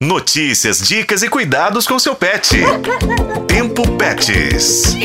Notícias, dicas e cuidados com seu pet. Tempo Pets.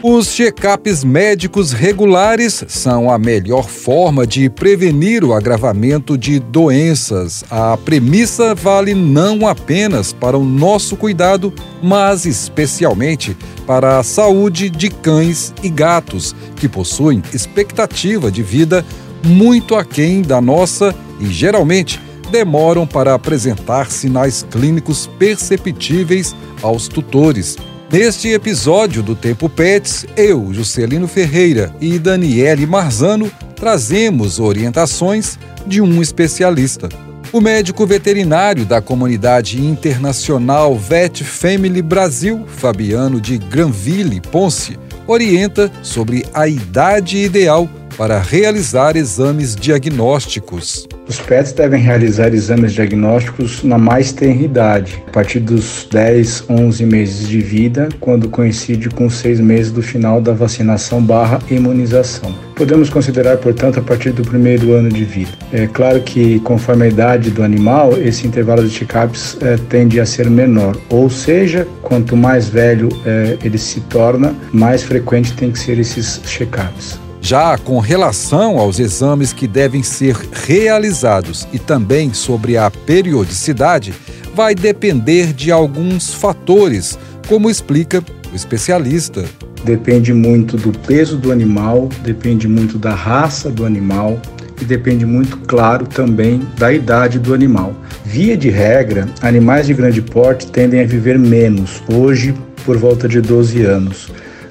Os check-ups médicos regulares são a melhor forma de prevenir o agravamento de doenças. A premissa vale não apenas para o nosso cuidado, mas especialmente para a saúde de cães e gatos, que possuem expectativa de vida muito aquém da nossa e geralmente demoram para apresentar sinais clínicos perceptíveis aos tutores. Neste episódio do Tempo Pets, eu, Juscelino Ferreira e Daniele Marzano trazemos orientações de um especialista. O médico veterinário da comunidade internacional Vet Family Brasil, Fabiano de Granville Ponce, orienta sobre a idade ideal para realizar exames diagnósticos. Os pets devem realizar exames diagnósticos na mais tenra idade, a partir dos 10, 11 meses de vida, quando coincide com seis meses do final da vacinação barra imunização. Podemos considerar, portanto, a partir do primeiro ano de vida. É claro que, conforme a idade do animal, esse intervalo de check-ups é, tende a ser menor, ou seja, quanto mais velho é, ele se torna, mais frequente tem que ser esses check-ups. Já com relação aos exames que devem ser realizados e também sobre a periodicidade, vai depender de alguns fatores, como explica o especialista. Depende muito do peso do animal, depende muito da raça do animal e depende muito, claro, também da idade do animal. Via de regra, animais de grande porte tendem a viver menos, hoje por volta de 12 anos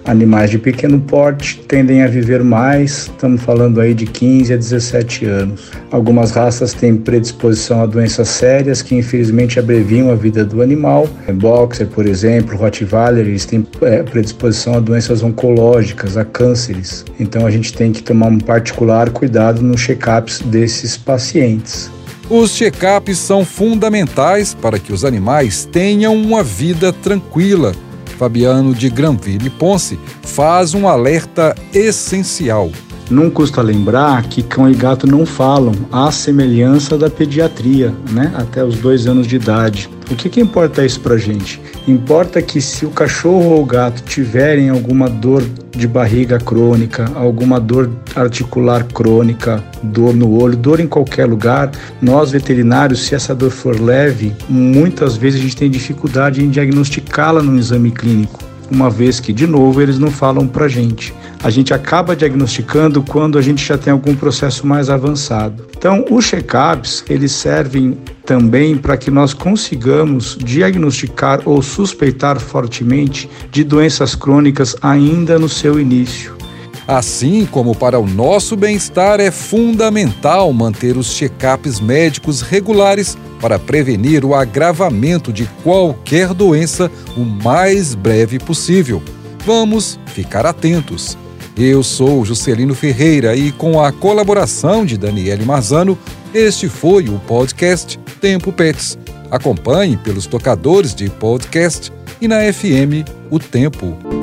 Animais de pequeno porte tendem a viver mais, estamos falando aí de 15 a 17 anos. Algumas raças têm predisposição a doenças sérias que infelizmente abreviam a vida do animal. Boxer, por exemplo, Rottweiler, eles têm é, predisposição a doenças oncológicas, a cânceres. Então a gente tem que tomar um particular cuidado nos check-ups desses pacientes. Os check-ups são fundamentais para que os animais tenham uma vida tranquila Fabiano de Granville Ponce, faz um alerta essencial. Não custa lembrar que cão e gato não falam, à semelhança da pediatria, né? até os dois anos de idade. O que, que importa isso pra gente? Importa que se o cachorro ou o gato tiverem alguma dor de barriga crônica, alguma dor articular crônica, dor no olho, dor em qualquer lugar, nós veterinários, se essa dor for leve, muitas vezes a gente tem dificuldade em diagnosticá-la no exame clínico uma vez que, de novo, eles não falam para a gente. A gente acaba diagnosticando quando a gente já tem algum processo mais avançado. Então, os check-ups, eles servem também para que nós consigamos diagnosticar ou suspeitar fortemente de doenças crônicas ainda no seu início. Assim como para o nosso bem-estar é fundamental manter os check-ups médicos regulares para prevenir o agravamento de qualquer doença o mais breve possível. Vamos ficar atentos. Eu sou Juscelino Ferreira e com a colaboração de Daniele Marzano, este foi o podcast Tempo Pets. Acompanhe pelos tocadores de podcast e na FM O Tempo.